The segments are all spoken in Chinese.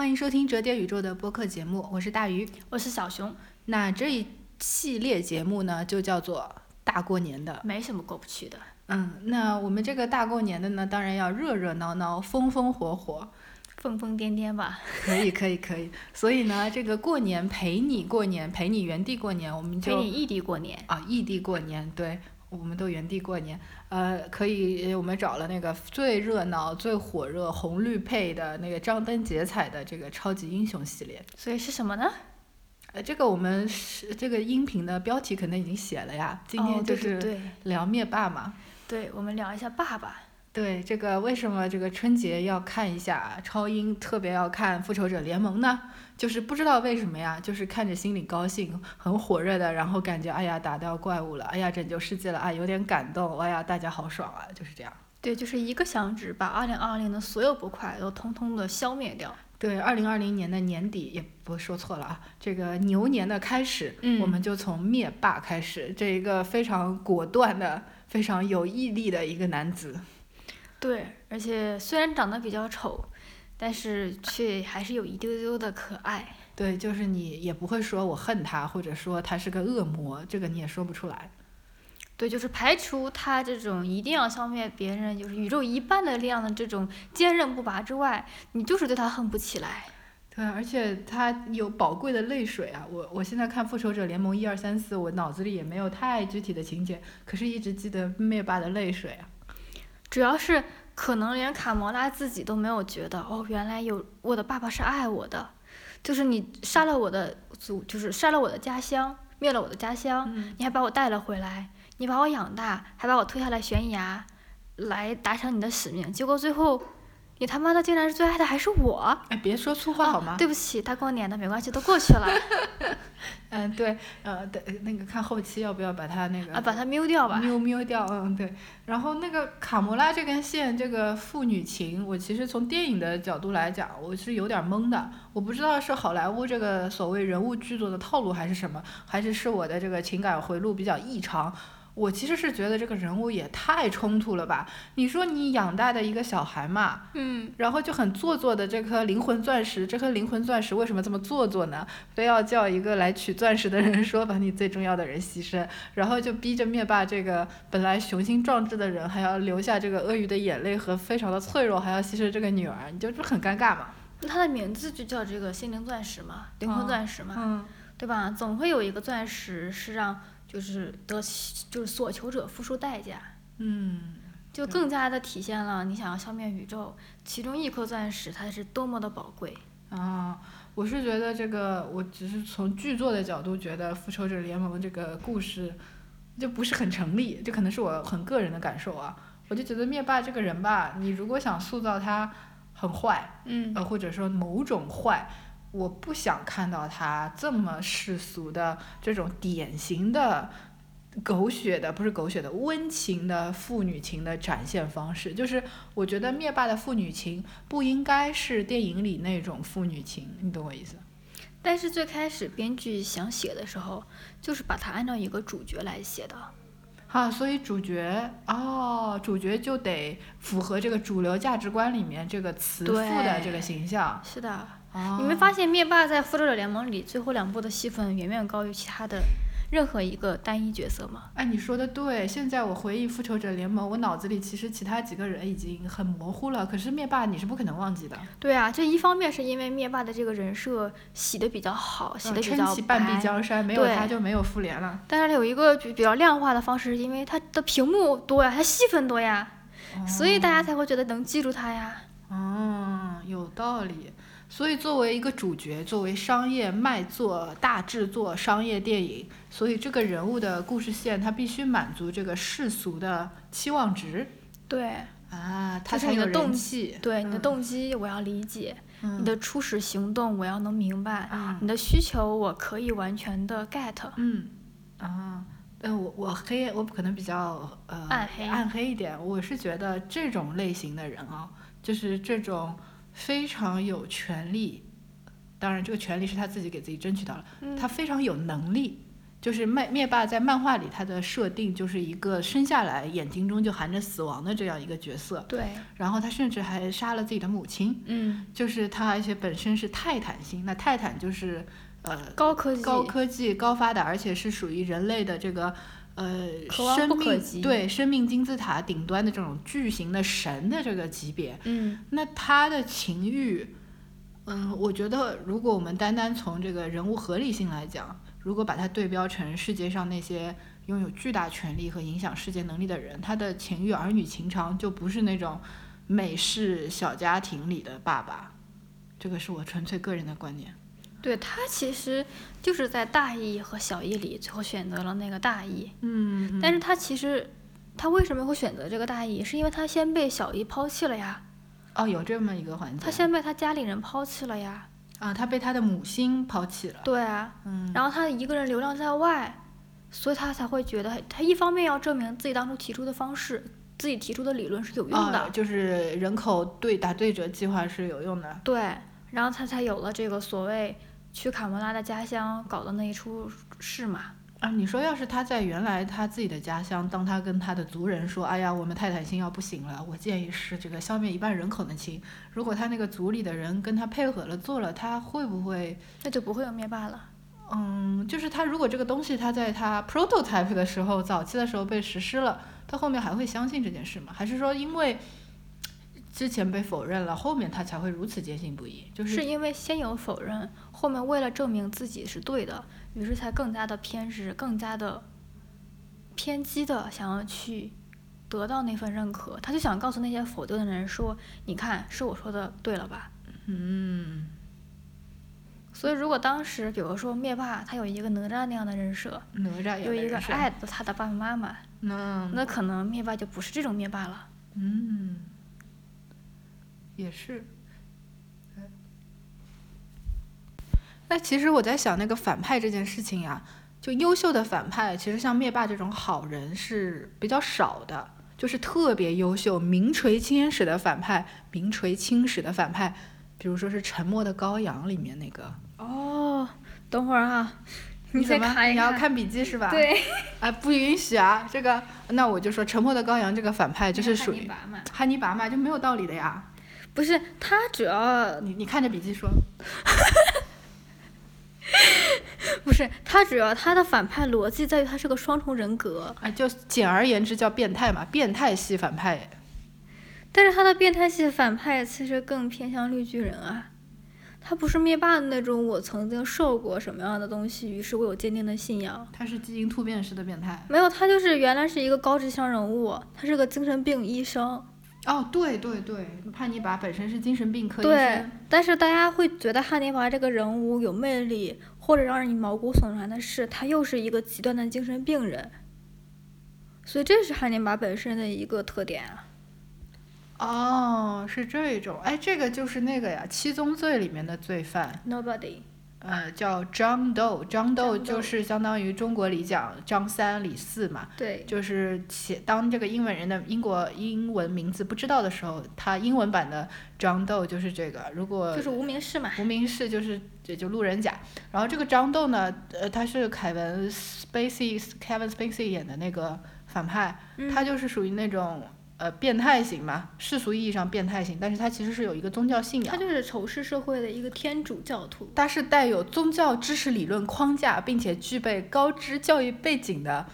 欢迎收听折叠宇宙的播客节目，我是大鱼。我是小熊。那这一系列节目呢，就叫做大过年的，没什么过不去的。嗯，那我们这个大过年的呢，当然要热热闹闹、风风火火、疯疯癫癫吧。可以，可以，可以。所以呢，这个过年陪你过年，陪你原地过年，我们就陪你异地过年啊，异地过年，对，我们都原地过年。呃，可以，我们找了那个最热闹、最火热、红绿配的那个张灯结彩的这个超级英雄系列。所以是什么呢？呃，这个我们是这个音频的标题可能已经写了呀。今天就是聊灭霸嘛。对，我们聊一下爸爸。对，这个为什么这个春节要看一下超英，特别要看复仇者联盟呢？就是不知道为什么呀，就是看着心里高兴，很火热的，然后感觉哎呀打掉怪物了，哎呀拯救世界了，啊有点感动，哎呀大家好爽啊，就是这样。对，就是一个响指把二零二零的所有不快都通通的消灭掉。对，二零二零年的年底也不说错了啊，这个牛年的开始，我们就从灭霸开始，这一个非常果断的。非常有毅力的一个男子，对，而且虽然长得比较丑，但是却还是有一丢丢的可爱。对，就是你也不会说我恨他，或者说他是个恶魔，这个你也说不出来。对，就是排除他这种一定要消灭别人，就是宇宙一半的力量的这种坚韧不拔之外，你就是对他恨不起来。对，而且他有宝贵的泪水啊！我我现在看《复仇者联盟》一二三四，我脑子里也没有太具体的情节，可是一直记得灭霸的泪水啊。主要是可能连卡魔拉自己都没有觉得，哦，原来有我的爸爸是爱我的，就是你杀了我的祖，就是杀了我的家乡，灭了我的家乡，你还把我带了回来，你把我养大，还把我推下来悬崖，来达成你的使命，结果最后。你他妈的竟然是最爱的还是我？哎，别说粗话好吗？对不起，大过年的没关系，都过去了。嗯，对，呃，对，那个看后期要不要把它那个啊，把它瞄掉吧。瞄瞄掉，嗯，对。然后那个卡魔拉这根线，这个父女情，我其实从电影的角度来讲，我是有点懵的。我不知道是好莱坞这个所谓人物剧作的套路还是什么，还是是我的这个情感回路比较异常。我其实是觉得这个人物也太冲突了吧？你说你养大的一个小孩嘛，嗯，然后就很做作的这颗灵魂钻石，这颗灵魂钻石为什么这么做作呢？非要叫一个来取钻石的人说把你最重要的人牺牲，然后就逼着灭霸这个本来雄心壮志的人还要留下这个鳄鱼的眼泪和非常的脆弱，还要牺牲这个女儿，你就不很尴尬嘛？那他的名字就叫这个心灵钻石嘛，灵魂钻石嘛，对吧？总会有一个钻石是让。就是得，就是所求者付出代价，嗯，就更加的体现了你想要消灭宇宙，其中一颗钻石它是多么的宝贵啊！我是觉得这个，我只是从剧作的角度觉得《复仇者联盟》这个故事就不是很成立，这可能是我很个人的感受啊。我就觉得灭霸这个人吧，你如果想塑造他很坏，嗯，呃，或者说某种坏。我不想看到他这么世俗的这种典型的狗血的，不是狗血的温情的父女情的展现方式。就是我觉得灭霸的父女情不应该是电影里那种父女情，你懂我意思？但是最开始编剧想写的时候，就是把它按照一个主角来写的。啊，所以主角哦，主角就得符合这个主流价值观里面这个慈父的这个形象。是的。你没发现灭霸在复仇者联盟里最后两部的戏份远远高于其他的任何一个单一角色吗？哎，你说的对。现在我回忆复仇者联盟，我脑子里其实其他几个人已经很模糊了。可是灭霸你是不可能忘记的。对啊，这一方面是因为灭霸的这个人设洗的比较好，洗的比较撑起半壁江山，没有他就没有复联了。但是有一个比较量化的方式，因为他的屏幕多呀，他戏份多呀，所以大家才会觉得能记住他呀。哦，有道理。所以，作为一个主角，作为商业卖座、大制作商业电影，所以这个人物的故事线，他必须满足这个世俗的期望值。对。啊，他才有动机。对你的动机，我要理解；你的初始行动，我要能明白；你的需求，我可以完全的 get。嗯。啊，呃，我我黑，我可能比较呃暗黑暗黑一点。我是觉得这种类型的人啊，就是这种。非常有权利，当然这个权利是他自己给自己争取到了。他非常有能力，就是灭灭霸在漫画里他的设定就是一个生下来眼睛中就含着死亡的这样一个角色，对，然后他甚至还杀了自己的母亲，嗯，就是他而且本身是泰坦星，那泰坦就是呃高科技，高科技高发达，而且是属于人类的这个呃生命对生命金字塔顶端的这种巨型的神的这个级别，嗯，那他的情欲，嗯，我觉得如果我们单单从这个人物合理性来讲，如果把它对标成世界上那些拥有巨大权力和影响世界能力的人，他的情欲儿女情长就不是那种美式小家庭里的爸爸，这个是我纯粹个人的观点。对他其实就是在大义和小义里，最后选择了那个大义。嗯，但是他其实他为什么会选择这个大义？是因为他先被小义抛弃了呀，哦，有这么一个环节。他先被他家里人抛弃了呀。啊，他被他的母亲抛弃了。对啊，嗯，然后他一个人流浪在外，所以他才会觉得，他一方面要证明自己当初提出的方式，自己提出的理论是有用的，啊，就是人口对打对折计划是有用的。对，然后他才有了这个所谓去卡莫拉的家乡搞的那一出事嘛。啊，你说要是他在原来他自己的家乡，当他跟他的族人说：“哎呀，我们泰坦星要不行了，我建议是这个消灭一半人口的亲。”如果他那个族里的人跟他配合了做了，他会不会？那就不会有灭霸了。嗯，就是他如果这个东西他在他 prototype 的时候，早期的时候被实施了，他后面还会相信这件事吗？还是说因为之前被否认了，后面他才会如此坚信不疑？就是是因为先有否认，后面为了证明自己是对的，于是才更加的偏执，更加的偏激的想要去得到那份认可。他就想告诉那些否定的人说：“你看，是我说的对了吧嗯，？”所以，如果当时，比如说灭霸他有一个哪吒那样的人设，哪吒有一个爱着他的爸爸妈妈，那那可能灭霸就不是这种灭霸了。嗯，也是。那其实我在想那个反派这件事情呀，就优秀的反派，其实像灭霸这种好人是比较少的，就是特别优秀、名垂青史的反派，名垂青史的反派，比如说是《沉默的羔羊》里面那个。哦，等会儿啊，你再怎么看。你要看笔记是吧？对，啊，不允许啊！这个，那我就说《沉默的羔羊》这个反派就是属于汉尼拔嘛，就没有道理的呀。不是他主要你你看着笔记说。不是他主要他的反派逻辑在于他是个双重人格，啊，就简而言之叫变态嘛，变态系反派。但是他的变态系反派其实更偏向绿巨人啊。他不是灭霸的那种，我曾经受过什么样的东西，于是我有坚定的信仰。他是基因突变式的变态。没有，他就是原来是一个高智商人物，他是个精神病医生。哦，对对对，汉尼拔本身是精神病科医对生。，但是大家会觉得汉尼拔这个人物有魅力，或者让人毛骨悚然的是，他又是一个极端的精神病人。所以这是汉尼拔本身的一个特点啊。哦，是这种，哎，这个就是那个呀，《七宗罪》里面的罪犯，Nobody，呃，叫张豆，张豆就是相当于中国里讲张三李四嘛，对，就是写当这个英文人的英国英文名字不知道的时候，他英文版的张豆就是这个。如果就是无名氏嘛。无名氏就是也就路人甲，然后这个张豆呢，呃，他是凯文 Spacey Kevin Spacey 演的那个反派，嗯。他就是属于那种呃变态型嘛，世俗意义上变态型，但是他其实是有一个宗教信仰，他就是仇视社会的一个天主教徒。他是带有宗教知识理论框架，并且具备高知教育背景的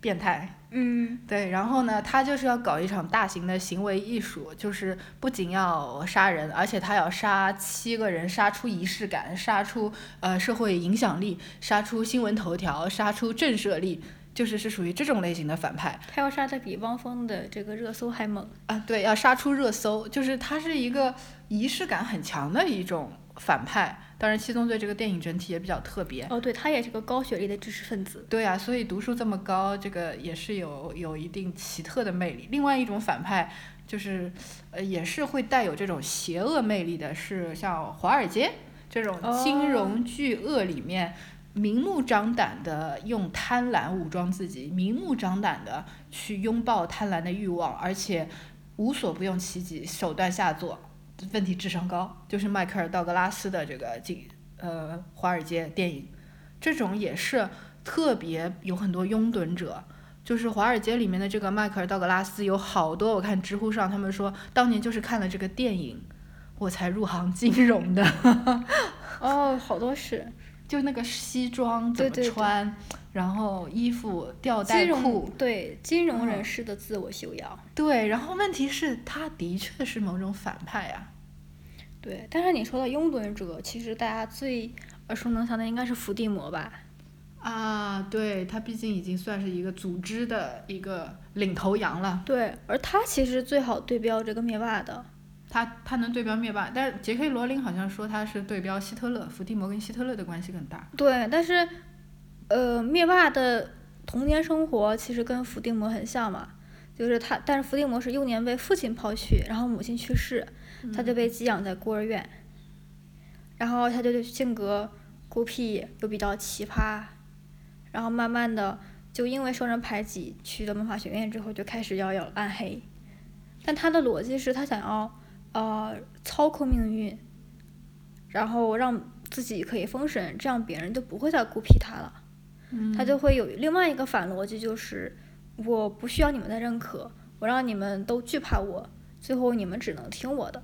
变态。嗯，对，然后呢，他就是要搞一场大型的行为艺术，就是不仅要杀人，而且他要杀七个人，杀出仪式感，杀出呃社会影响力，杀出新闻头条，杀出震慑力，就是是属于这种类型的反派他要杀的比汪峰的这个热搜还猛。啊。对，要杀出热搜，就是他是一个仪式感很强的一种反派。当然，《七宗罪》这个电影整体也比较特别。哦，对他也是个高学历的知识分子。对啊，所以读书这么高，这个也是有有一定奇特的魅力。另外一种反派就是，呃，也是会带有这种邪恶魅力的，是像华尔街这种金融巨鳄里面，明目张胆的用贪婪武装自己，明目张胆的去拥抱贪婪的欲望，而且无所不用其极，手段下作，问题智商高，就是迈克尔道格拉斯的这个金呃华尔街电影。这种也是特别有很多拥趸者。就是《华尔街》里面的这个迈克尔·道格拉斯有好多，我看知乎上他们说，当年就是看了这个电影，我才入行金融的。哦，好多是，就那个西装怎么对对对穿，然后衣服吊带裤，对金融人嗯士的自我修养。对，然后问题是他的确是某种反派啊。对，但是你说的拥趸者，其实大家最耳熟能详的应该是伏地魔吧？啊，对他毕竟已经算是一个组织的一个领头羊了，对，而他其实最好对标这个灭霸的。他他能对标灭霸，但是杰克·罗琳好像说他是对标希特勒，伏地魔跟希特勒的关系更大。对，但是，呃，灭霸的童年生活其实跟伏地魔很像嘛，就是他，但是伏地魔是幼年被父亲抛弃，然后母亲去世，他就被寄养在孤儿院，然后他就性格孤僻又比较奇葩，然后慢慢的就因为受人排挤，去了魔法学院之后就开始要要暗黑，但他的逻辑是他想要呃操控命运，然后让自己可以封神，这样别人就不会再孤僻他了。他就会有另外一个反逻辑，就是我不需要你们的认可，我让你们都惧怕我，最后你们只能听我的。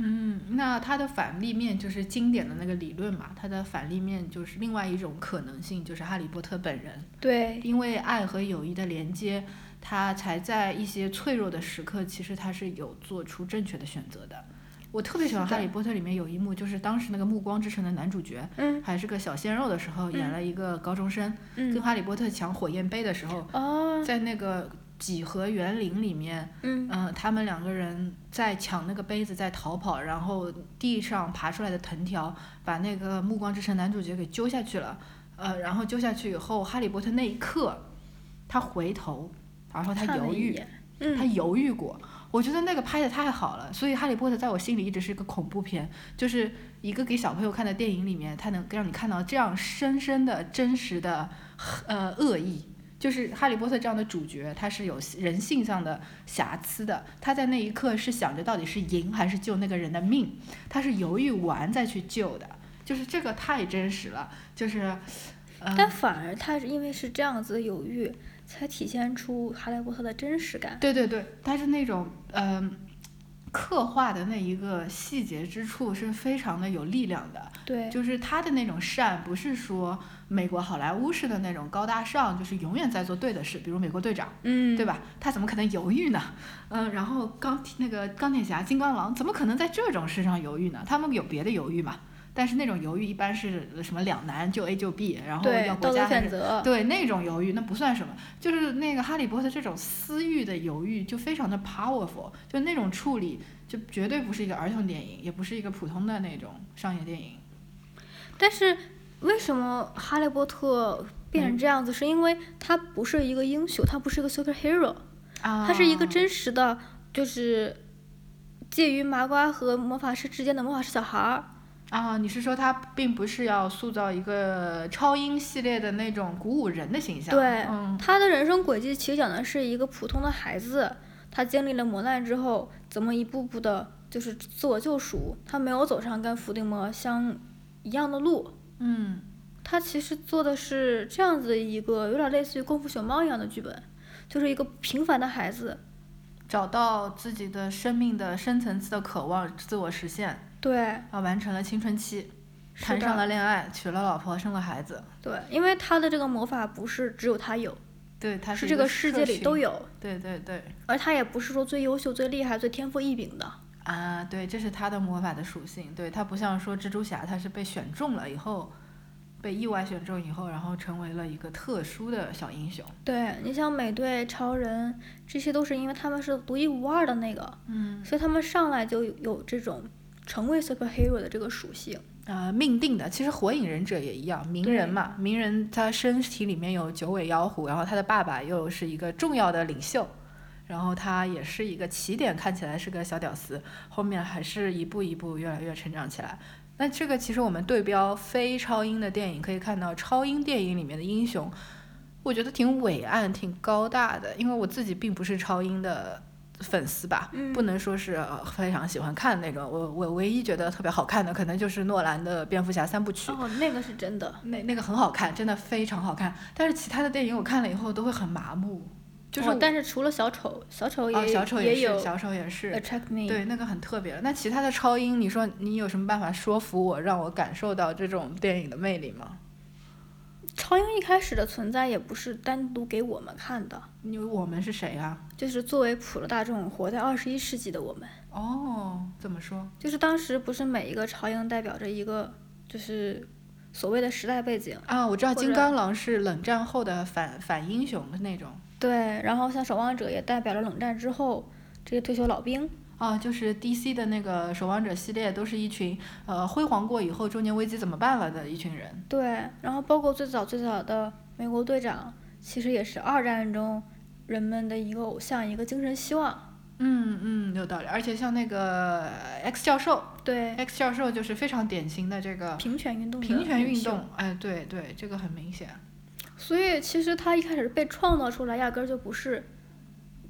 嗯，那它的反立面就是经典的那个理论嘛，它的反立面就是另外一种可能性，就是哈利波特本人，对，因为爱和友谊的连接，他才在一些脆弱的时刻，其实他是有做出正确的选择的。我特别喜欢《哈利波特》里面有一幕，就是当时那个《暮光之城》的男主角嗯。还是个小鲜肉的时候，演了一个高中生，跟嗯，哈利波特抢火焰杯的时候，哦，在那个几何园林里面，嗯。嗯、他们两个人在抢那个杯子，在逃跑，然后地上爬出来的藤条把那个暮光之城男主角给揪下去了，呃，然后揪下去以后，哈利波特那一刻，他回头，然后他犹豫，他嗯，犹豫过。我觉得那个拍的太好了，所以《哈利波特》在我心里一直是一个恐怖片，就是一个给小朋友看的电影里面，它能让你看到这样深深的、真实的呃恶意。就是哈利波特这样的主角，他是有人性上的瑕疵的。他在那一刻是想着到底是赢还是救那个人的命，他是犹豫完再去救的。就是这个太真实了，就是，呃，但反而他是因为是这样子的犹豫，才体现出哈利波特的真实感。对对对，他是那种嗯、刻画的那一个细节之处是非常的有力量的。对，就是他的那种善，不是说美国好莱坞式的那种高大上，就是永远在做对的事，比如美国队长，嗯，对？吧？他怎么可能犹豫呢？嗯，然后钢铁那个钢铁侠、金刚狼怎么可能在这种事上犹豫呢？他们有别的犹豫嘛？但是那种犹豫一般是什么两难，就 A 就 B，然后要，国家。对那种犹豫，那不算什么，就是那个哈利波特这种私欲的犹豫就非常的 powerful，就那种处理就绝对不是一个儿童电影，也不是一个普通的那种商业电影。但是为什么哈利波特变成这样子？是因为他不是一个英雄，他不是一个 superhero，啊，他是一个真实的，就是介于麻瓜和魔法师之间的魔法师小孩儿。啊，你是说他并不是要塑造一个超英系列的那种鼓舞人的形象？对嗯，他的人生轨迹其实讲的是一个普通的孩子，他经历了磨难之后，怎么一步步的，就是自我救赎。他没有走上跟伏地魔相一样的路，嗯，他其实做的是这样子一个有点类似于《功夫熊猫》一样的剧本，就是一个平凡的孩子。找到自己的生命的深层次的渴望，自我实现，对，啊，完成了青春期，谈上了恋爱，娶了老婆，生了孩子。对，因为他的这个魔法不是只有他有，对，他是这个世界里。都有，对对对。而他也不是说最优秀、最厉害、最天赋异禀的。啊，对，这是他的魔法的属性。对他不像说蜘蛛侠，他是被选中了以后，被意外选中以后，然后成为了一个特殊的小英雄。对你像美队、超人，这些都是因为他们是独一无二的那个，嗯，所以他们上来就有有这种成为 superhero 的这个属性。呃，命定的。其实火影忍者也一样，鸣人嘛，鸣人他身体里面有九尾妖狐，然后他的爸爸又是一个重要的领袖。然后他也是一个起点看起来是个小屌丝，后面还是一步一步越来越成长起来。那这个其实我们对标非超英的电影，可以看到超英电影里面的英雄，我觉得挺伟岸、挺高大的。因为我自己并不是超英的粉丝吧，嗯不能说是呃非常喜欢看那种。我我唯一觉得特别好看的，可能就是诺兰的蝙蝠侠三部曲。哦，那个是真的。那那个很好看，真的非常好看。但是其他的电影我看了以后都会很麻木，就是、哦但是除了小丑，小丑也、哦，小丑是，也有小丑也是，attract me。对，那个很特别。那其他的超英，你说你有什么办法说服我，让我感受到这种电影的魅力吗？超英一开始的存在也不是单独给我们看的，因为我们是谁啊？就是作为普罗大众活在二十一世纪的我们，哦，怎么说？就是当时不是每一个超英代表着一个就是所谓的时代背景，啊，我知道金刚狼是冷战后的反反英雄的那种。对，然后像守望者也代表了冷战之后这些退休老兵，啊，就是 DC 的那个守望者系列，都是一群呃辉煌过以后中年危机怎么办了的一群人。对，然后包括最早最早的美国队长，其实也是二战中人们的一个偶像，一个精神希望。嗯嗯，有道理。而且像那个 X 教授对，，X 教授就是非常典型的这个平权运动的平权运动。哎，对对，这个很明显。所以其实他一开始被创造出来，压根儿就不是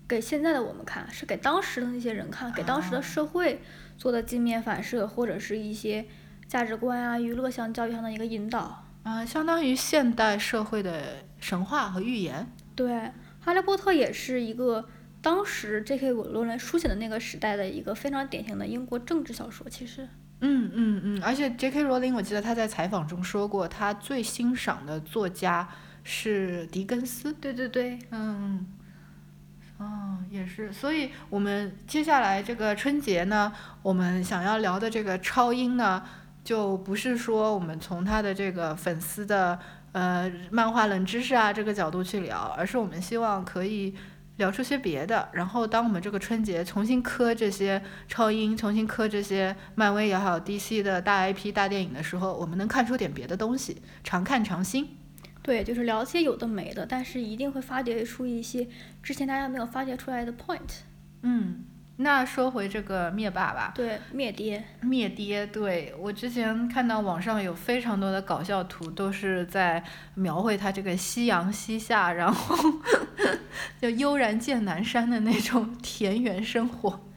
给现在的我们看，是给当时的那些人看，给当时的啊社会做的镜面反射，或者是一些价值观啊、娱乐向、教育上的一个引导。啊、相当于现代社会的神话和预言。对，《哈利波特》也是一个当时 J.K. 罗琳书写的那个时代的一个非常典型的英国政治小说。其实，嗯嗯嗯，而且 J.K. 罗琳，我记得他在采访中说过，他最欣赏的作家是狄更斯。对对对，嗯，哦，也是，所以我们接下来这个春节呢，我们想要聊的这个超英呢，就不是说我们从他的这个粉丝的呃漫画冷知识啊这个角度去聊，而是我们希望可以聊出些别的。然后，当我们这个春节重新磕这些超英，重新磕这些漫威也好、DC 的大 IP 大电影的时候，我们能看出点别的东西，常看常新。对，就是聊些有的没的，但是一定会发掘出一些之前大家没有发掘出来的 point。嗯，那说回这个灭霸吧。对，灭爹。灭爹，对我之前看到网上有非常多的搞笑图，都是在描绘他这个夕阳西下，然后 就悠然见南山的那种田园生活。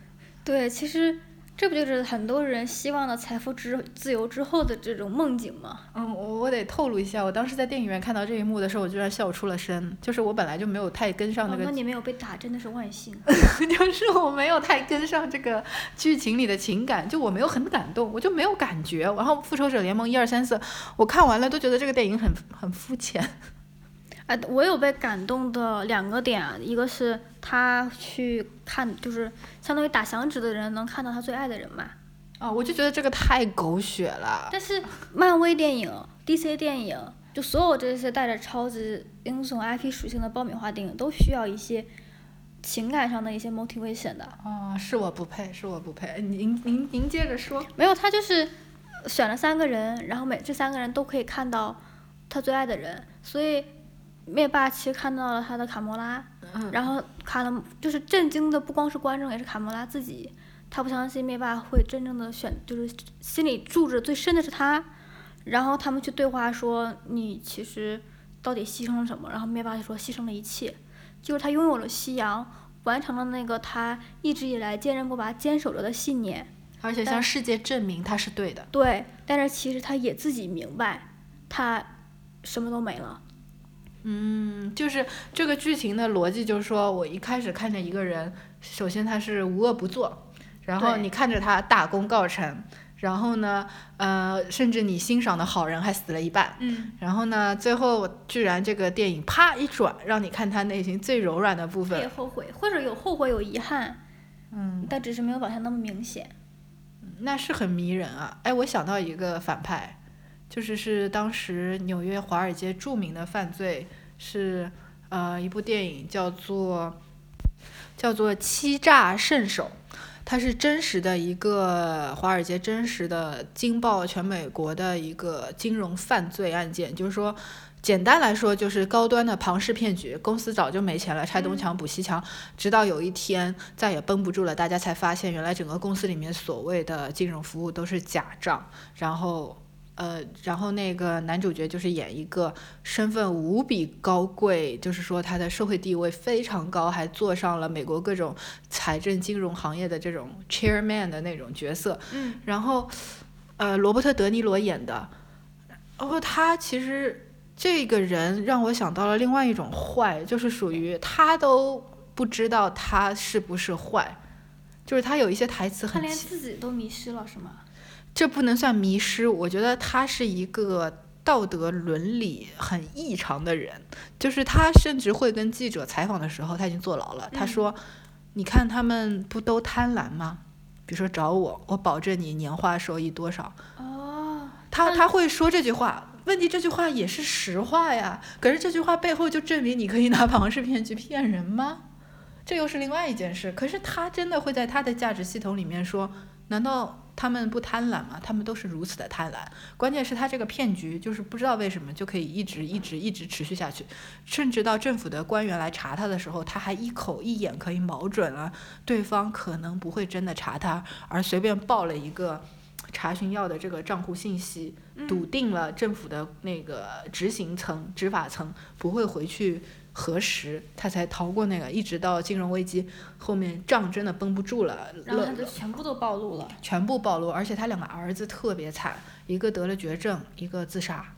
对，其实这不就是很多人希望的财富之自由之后的这种梦境吗？嗯，我我得透露一下，我当时在电影院看到这一幕的时候，我居然笑出了声。就是我本来就没有太跟上那哦，个那你没有被打，真的是万幸。就是我没有太跟上这个剧情里的情感，就我没有很感动，我就没有感觉。然后《复仇者联盟》一二三四，我看完了都觉得这个电影很很肤浅。哎，我有被感动的两个点啊，一个是他去看，就是相当于打响指的人能看到他最爱的人嘛。啊、我就觉得这个太狗血了。但是漫威电影、DC 电影，就所有这些带着超级英雄 IP 属性的爆米花电影，都需要一些情感上的一些 motivation 的。哦，是我不配，是我不配。您您您接着说。没有，他就是选了三个人，然后每这三个人都可以看到他最爱的人，所以灭霸其实看到了他的卡魔拉，嗯然后卡了就是震惊的不光是观众，也是卡魔拉自己，他不相信灭霸会真正的选，就是心里住着最深的是他，然后他们去对话说你其实到底牺牲了什么，然后灭霸就说牺牲了一切，就是他拥有了夕阳。完成了那个他一直以来坚韧不拔、坚守着的信念，而且向世界证明他是对的。对，但是其实他也自己明白，他什么都没了。嗯，就是这个剧情的逻辑，就是说我一开始看着一个人，首先他是无恶不作，然后你看着他大功告成，然后呢，呃，甚至你欣赏的好人还死了一半，嗯，然后呢，最后居然这个电影啪一转，让你看他内心最柔软的部分也分。后悔，或者有后悔有遗憾，嗯，但只是没有表现那么明显。那是很迷人啊！哎，我想到一个反派，就是是当时纽约华尔街著名的犯罪是呃一部电影叫做叫做《欺诈圣手》，它是真实的一个华尔街真实的惊爆全美国的一个金融犯罪案件，就是说。简单来说，就是高端的庞氏骗局。公司早就没钱了，拆东墙补西墙，直到有一天再也绷不住了，大家才发现，原来整个公司里面所谓的金融服务都是假账，然后，呃，然后那个男主角就是演一个身份无比高贵，就是说他的社会地位非常高，还坐上了美国各种财政金融行业的这种 chairman 的那种角色。嗯，然后，呃，罗伯特·德尼罗演的，然后他其实这个人让我想到了另外一种坏，就是属于他都不知道他是不是坏，就是他有一些台词很他连自己都迷失了，是吗？这不能算迷失，我觉得他是一个道德伦理很异常的人，就是他甚至会跟记者采访的时候，他已经坐牢了。他嗯说：“你看他们不都贪婪吗？比如说找我，我保证你年化收益多少。哦，”他他会说这句话，问题这句话也是实话呀。可是这句话背后就证明你可以拿庞氏骗局骗人吗？这又是另外一件事。可是他真的会在他的价值系统里面说，难道他们不贪婪吗？他们都是如此的贪婪。关键是他这个骗局就是不知道为什么就可以一直一直一直持续下去，甚至到政府的官员来查他的时候，他还一口一眼可以瞄准了对方可能不会真的查他，而随便报了一个。查询要的这个账户信息，笃定了政府的那个执行层、执法层不会回去核实，他才逃过那个，一直到金融危机后面账真的绷不住了，然后他就全部都暴露了。全部暴露，而且他两个儿子特别惨，一个得了绝症，一个自杀，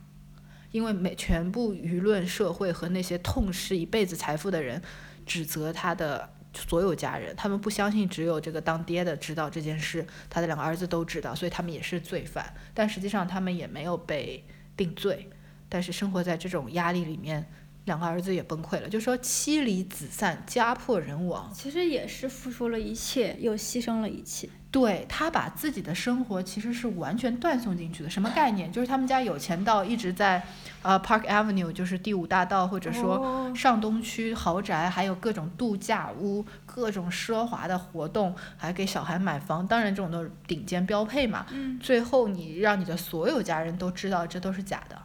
因为每全部舆论、社会和那些痛失一辈子财富的人，指责他的所有家人，他们不相信只有这个当爹的知道这件事，他的两个儿子都知道，所以他们也是罪犯，但实际上他们也没有被定罪，但是生活在这种压力里面。两个儿子也崩溃了，就说妻离子散，家破人亡，其实也是付出了一切，又牺牲了一切。对他把自己的生活其实是完全断送进去的，什么概念？就是他们家有钱到一直在呃 Park Avenue，就是第五大道，或者说哦上东区豪宅，还有各种度假屋，各种奢华的活动，还给小孩买房，当然这种都是顶尖标配嘛。嗯，最后你让你的所有家人都知道这都是假的，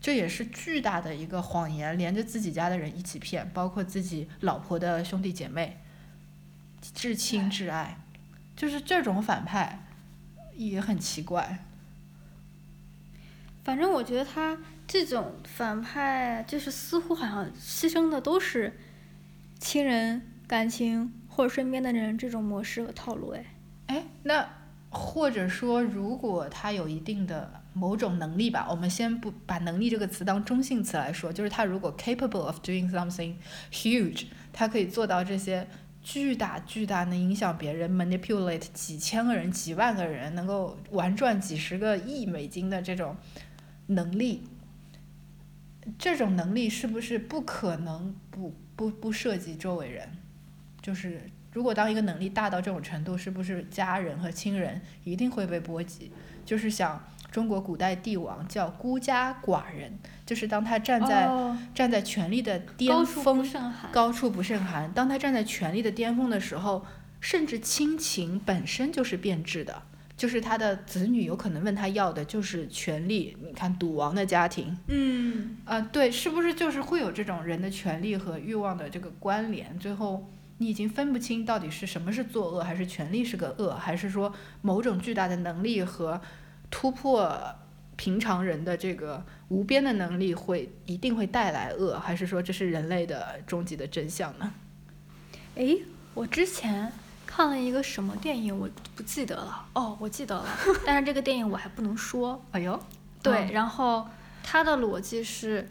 这也是巨大的一个谎言，连着自己家的人一起骗，包括自己老婆的兄弟姐妹，至亲至爱，就是这种反派也很奇怪。反正我觉得他这种反派，就是似乎好像牺牲的都是亲人、感情或者身边的人这种模式和套路。哎，哎，那或者说，如果他有一定的某种能力吧，我们先不把“能力”这个词当中性词来说，就是他如果 capable of doing something huge，他可以做到这些巨大巨大能影响别人，manipulate 几千个人、几万个人，能够玩转几十个亿美金的这种能力，这种能力是不是不可能不不不涉及周围人？就是如果当一个能力大到这种程度，是不是家人和亲人一定会被波及？就是想中国古代帝王叫孤家寡人，就是当他站在、哦、站在权力的巅高处不峰，胜寒。高处不胜寒。当他站在权力的巅峰的时候，甚至亲情本身就是变质的，就是他的子女有可能问他要的就是权力。你看赌王的家庭，嗯，啊，对，是不是就是会有这种人的权利和欲望的这个关联？最后你已经分不清到底是什么是作恶，还是权力是个恶，还是说某种巨大的能力和突破平常人的这个无边的能力会一定会带来恶，还是说这是人类的终极的真相呢？诶，我之前看了一个什么电影，我不记得了。哦，我记得了，但是这个电影我还不能说。哎呦，对，嗯然后他的逻辑是，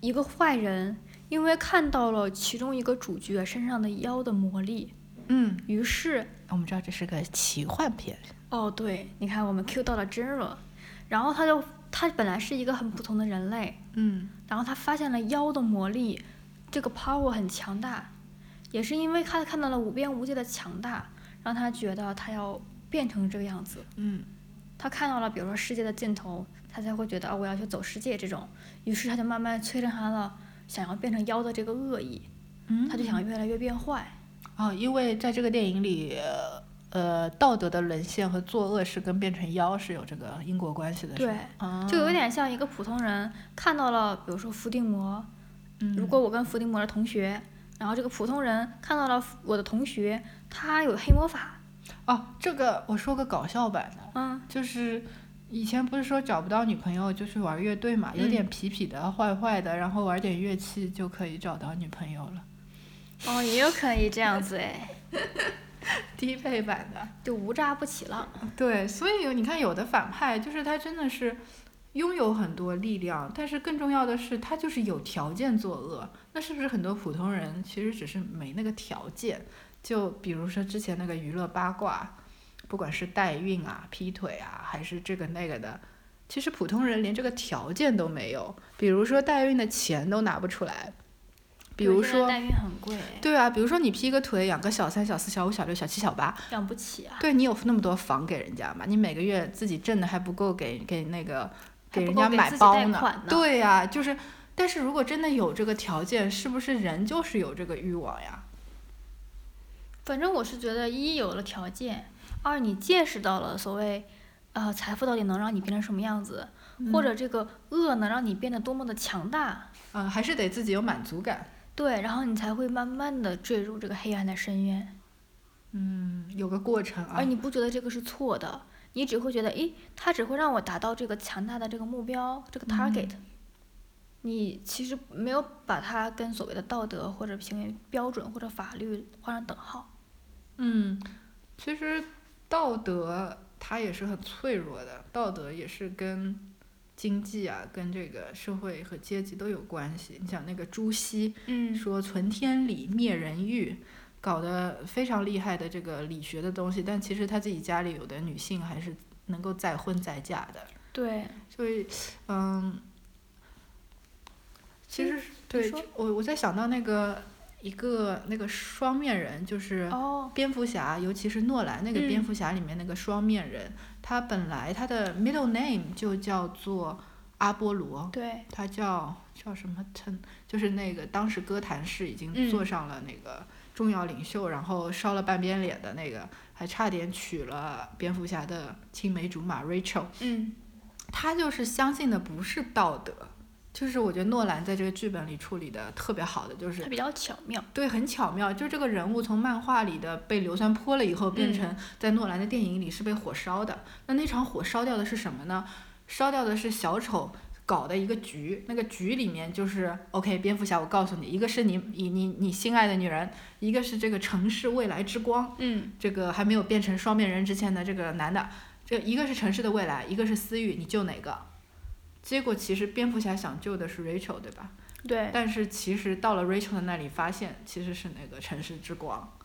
一个坏人因为看到了其中一个主角身上的妖的魔力，嗯，于是，我们知道这是个奇幻片，哦，对，你看我们 Q 到了真了，然后他就他本来是一个很普通的人类，嗯。然后他发现了妖的魔力，这个 power 很强大，也是因为他看到了无边无界的强大，让他觉得他要变成这个样子。嗯。他看到了，比如说世界的尽头，他才会觉得啊、我要去走世界这种，于是他就慢慢催生他了想要变成妖的这个恶意，嗯，他就想越来越变坏。哦，因为在这个电影里，呃，道德的沦陷和作恶是跟变成妖是有这个因果关系的，是对就有点像一个普通人看到了，比如说伏地魔，嗯如果我跟伏地魔是同学，然后这个普通人看到了我的同学，他有黑魔法，哦，这个我说个搞笑版的，嗯，就是以前不是说找不到女朋友就去玩乐队嘛，有点痞痞的、坏坏的，然后玩点乐器就可以找到女朋友了。哦，也有可以这样子哎，低配版的。就无渣不起浪。对，所以你看，有的反派就是他真的是拥有很多力量，但是更重要的是他就是有条件作恶。那是不是很多普通人其实只是没那个条件？就比如说之前那个娱乐八卦，不管是代孕啊、劈腿啊，还是这个那个的，其实普通人连这个条件都没有。比如说代孕的钱都拿不出来，比如说代孕很贵，对啊，比如说你劈个腿养个小三、小四、小五、小六、小七、小八，养不起啊。对你有那么多房给人家吗？你每个月自己挣的还不够给给那个给人家买包呢呢对呀、就是，但是如果真的有这个条件，是不是人就是有这个欲望呀？反正我是觉得，一有了条件，二你见识到了所谓，呃，财富到底能让你变成什么样子，或者这个恶能让你变得多么的强大，嗯，还是得自己有满足感，对，然后你才会慢慢的坠入这个黑暗的深渊，嗯，有个过程啊而。你不觉得这个是错的，你只会觉得，诶，它只会让我达到这个强大的这个目标，这个 target，、你其实没有把它跟所谓的道德或者行为标准或者法律画上等号。嗯，其实道德它也是很脆弱的，道德也是跟经济啊、跟这个社会和阶级都有关系。你想那个朱熹，嗯说存天理，灭人欲，搞得非常厉害的这个理学的东西，但其实他自己家里有的女性还是能够再婚再嫁的，对，所以，嗯，其实对说我我在想到那个一个那个双面人，就是哦，蝙蝠侠，尤其是诺兰那个蝙嗯蝠侠里面那个双面人，他本来他的 middle name 就叫做阿波罗，对，他叫叫什么称？就是那个当时哥谭市已经嗯坐上了那个重要领袖，然后烧了半边脸的那个，还差点娶了蝙蝠侠的青梅竹马 Rachel。嗯，他就是相信的不是道德，就是我觉得诺兰在这个剧本里处理的特别好的，就是他比较巧妙。对，很巧妙，就这个人物从漫画里的被硫酸泼了以后，变嗯成在诺兰的电影里是被火烧的。那那场火烧掉的是什么呢？烧掉的是小丑搞的一个局，那个局里面就是 OK，蝙蝠侠，我告诉你，一个是你你你你心爱的女人，一个是这个城市未来之光，嗯，这个还没有变成双面人之前的这个男的，这一个是城市的未来，一个是私欲，你救哪个？结果其实蝙蝠侠想救的是 Rachel，对吧？对，但是其实到了 Rachel 的那里，发现其实是那个城市之光。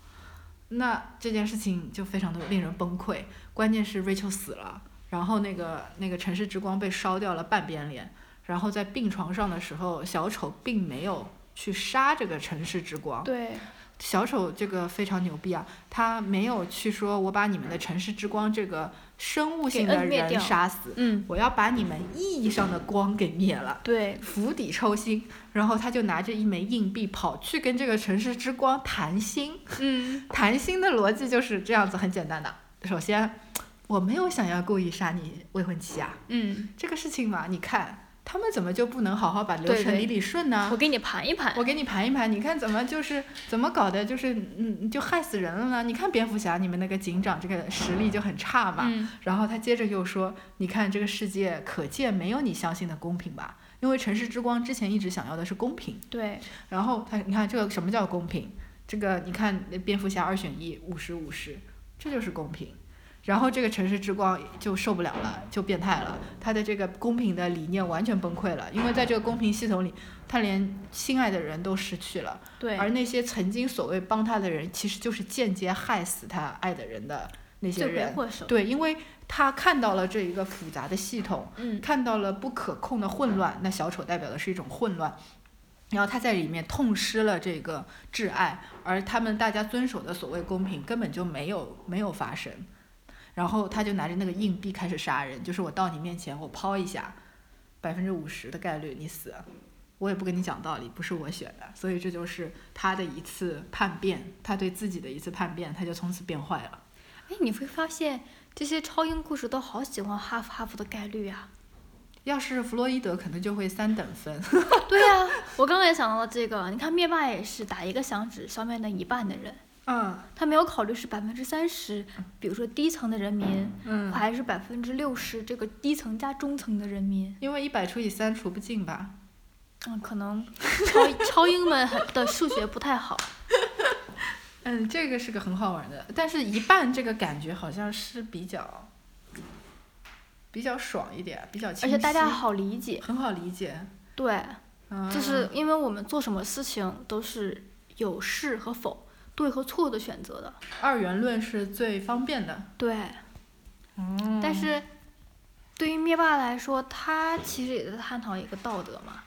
那这件事情就非常的令人崩溃。关键是 Rachel 死了，然后那个那个城市之光被烧掉了半边脸，然后在病床上的时候，小丑并没有去杀这个城市之光。对，小丑这个非常牛逼啊，他没有去说我把你们的城市之光这个生物性的人杀死，嗯，我要把你们意义上的光给灭了。对，釜底抽薪，然后他就拿着一枚硬币跑去跟这个城市之光谈心。嗯，谈心的逻辑就是这样子，很简单的。首先，我没有想要故意杀你未婚妻啊，嗯，这个事情嘛，你看他们怎么就不能好好把流程理理顺呢？我给你盘一盘。我给你盘一盘，你看怎么就是怎么搞的，就是嗯，就害死人了呢？你看蝙蝠侠，你们那个警长这个实力就很差嘛。嗯，然后他接着又说：“你看这个世界，可见没有你相信的公平吧？因为城市之光之前一直想要的是公平。对，然后他，你看这个什么叫公平？这个你看蝙蝠侠二选一，五十五十，这就是公平。然后这个城市之光就受不了了，就变态了，他的这个公平的理念完全崩溃了，因为在这个公平系统里，他连心爱的人都失去了。对，而那些曾经所谓帮他的人，其实就是间接害死他爱的人的那些人。对，因为他看到了这一个复杂的系统，嗯，看到了不可控的混乱，那小丑代表的是一种混乱。然后他在里面痛失了这个挚爱，而他们大家遵守的所谓公平根本就没有没有发生。然后他就拿着那个硬币开始杀人，就是我到你面前，我抛一下，百分之五十的概率你死，我也不跟你讲道理，不是我选的，所以这就是他的一次叛变，他对自己的一次叛变，他就从此变坏了。哎，你会发现这些超英故事都好喜欢哈弗哈弗的概率啊。要是弗洛伊德，可能就会三等分。对呀、我刚刚也想到了这个。你看灭霸也是打一个响指消灭那一半的人。嗯他没有考虑是百分之三十，比如说低层的人民，嗯，还是百分之六十这个低层加中层的人民。因为一百除以三除不尽吧。嗯，可能超 超英们的数学不太好。嗯，这个是个很好玩的，但是一半这个感觉好像是比较比较爽一点，比较而且大家好理解。很好理解。对，嗯、就是因为我们做什么事情都是有是和否、对和错的选择的。二元论是最方便的。对，嗯但是对于灭霸来说，他其实也在探讨一个道德嘛。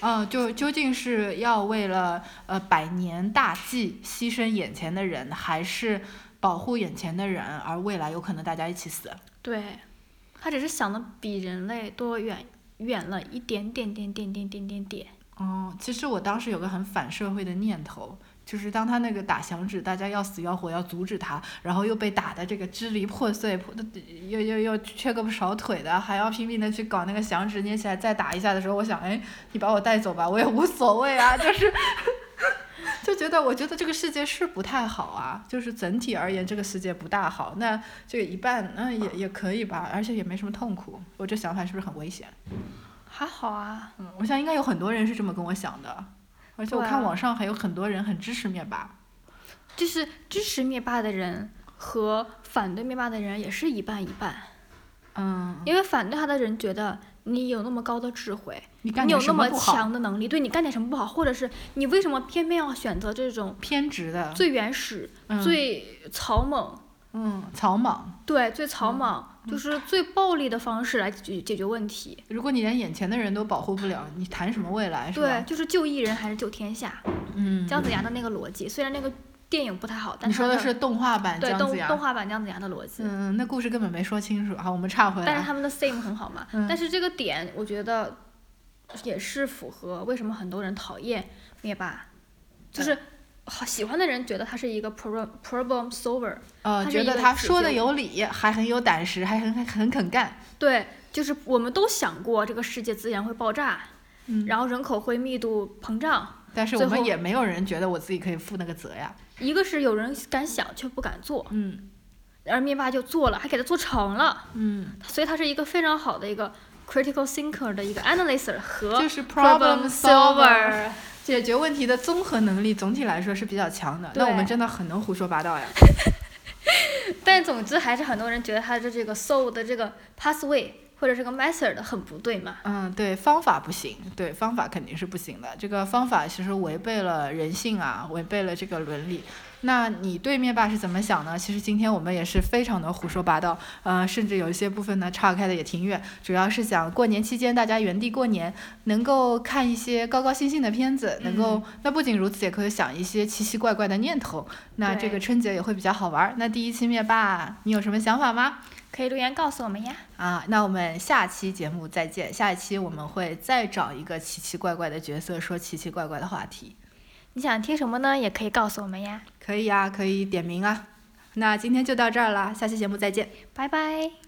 嗯，就究竟是要为了呃百年大计牺牲眼前的人，还是保护眼前的人，而未来有可能大家一起死？对，他只是想的比人类多远远了一点点点点点点点点。哦，其实我当时有个很反社会的念头，就是当他那个打响指，大家要死要活要阻止他，然后又被打的这个支离破碎，破又又又缺胳膊少腿的，还要拼命的去搞那个响指捏起来再打一下的时候，我想，哎，你把我带走吧，我也无所谓啊，就是。就觉得，我觉得这个世界是不太好啊，就是整体而言，这个世界不大好。那这个一半，嗯，也也可以吧，而且也没什么痛苦。我这想法是不是很危险？还好啊，嗯，我想应该有很多人是这么跟我想的，而且我看网上还有很多人很支持灭霸。就是支持灭霸的人和反对灭霸的人也是一半一半。嗯，因为反对他的人觉得你有那么高的智慧，你干你有那么？强的能力，对你干点什么不好，或者是你为什么偏偏要选择这种偏执的，最原始、嗯最草莽，嗯草莽。对，最草嗯莽，就是最暴力的方式来解决解决问题。如果你连眼前的人都保护不了，你谈什么未来是对，就是救一人还是救天下，嗯，姜子牙的那个逻辑。虽然那个电影不太好，但它的你说的是动画版对姜子牙。动动画版姜子牙的逻辑。嗯，那故事根本没说清楚。好，我们岔回来。但是他们的 same 很好嘛。嗯但是这个点，我觉得也是符合为什么很多人讨厌灭霸，就是好喜欢的人觉得他是一个 problem problem solver，呃，他觉得他说的有理，还很有胆识，还很很很肯干。对，就是我们都想过这个世界资源会爆炸，嗯，然后人口会密度膨胀。但是我们也没有人觉得我自己可以负那个责呀。一个是有人敢想却不敢做，嗯而灭霸就做了，还给他做成了，嗯，所以他是一个非常好的一个 critical thinker 的一个 analyst 和 problem solver。解决问题的综合能力总体来说是比较强的，那我们真的很能胡说八道呀。但总之还是很多人觉得他的这个 soul 的这个 pathway 或者这个 method 很不对嘛。嗯，对，方法不行，对，方法肯定是不行的。这个方法其实违背了人性啊，违背了这个伦理。那你对灭霸是怎么想呢？其实今天我们也是非常的胡说八道，呃，甚至有一些部分呢岔开的也挺远。主要是想过年期间大家原地过年，能够看一些高高兴兴的片子，能够、那不仅如此，也可以想一些奇奇怪怪的念头。那这个春节也会比较好玩儿。那第一期灭霸，你有什么想法吗？可以留言告诉我们呀。啊，那我们下期节目再见。下一期我们会再找一个奇奇怪怪的角色，说奇奇怪怪的话题。你想听什么呢？也可以告诉我们呀。可以呀、可以点名啊。那今天就到这儿了，下期节目再见。拜拜。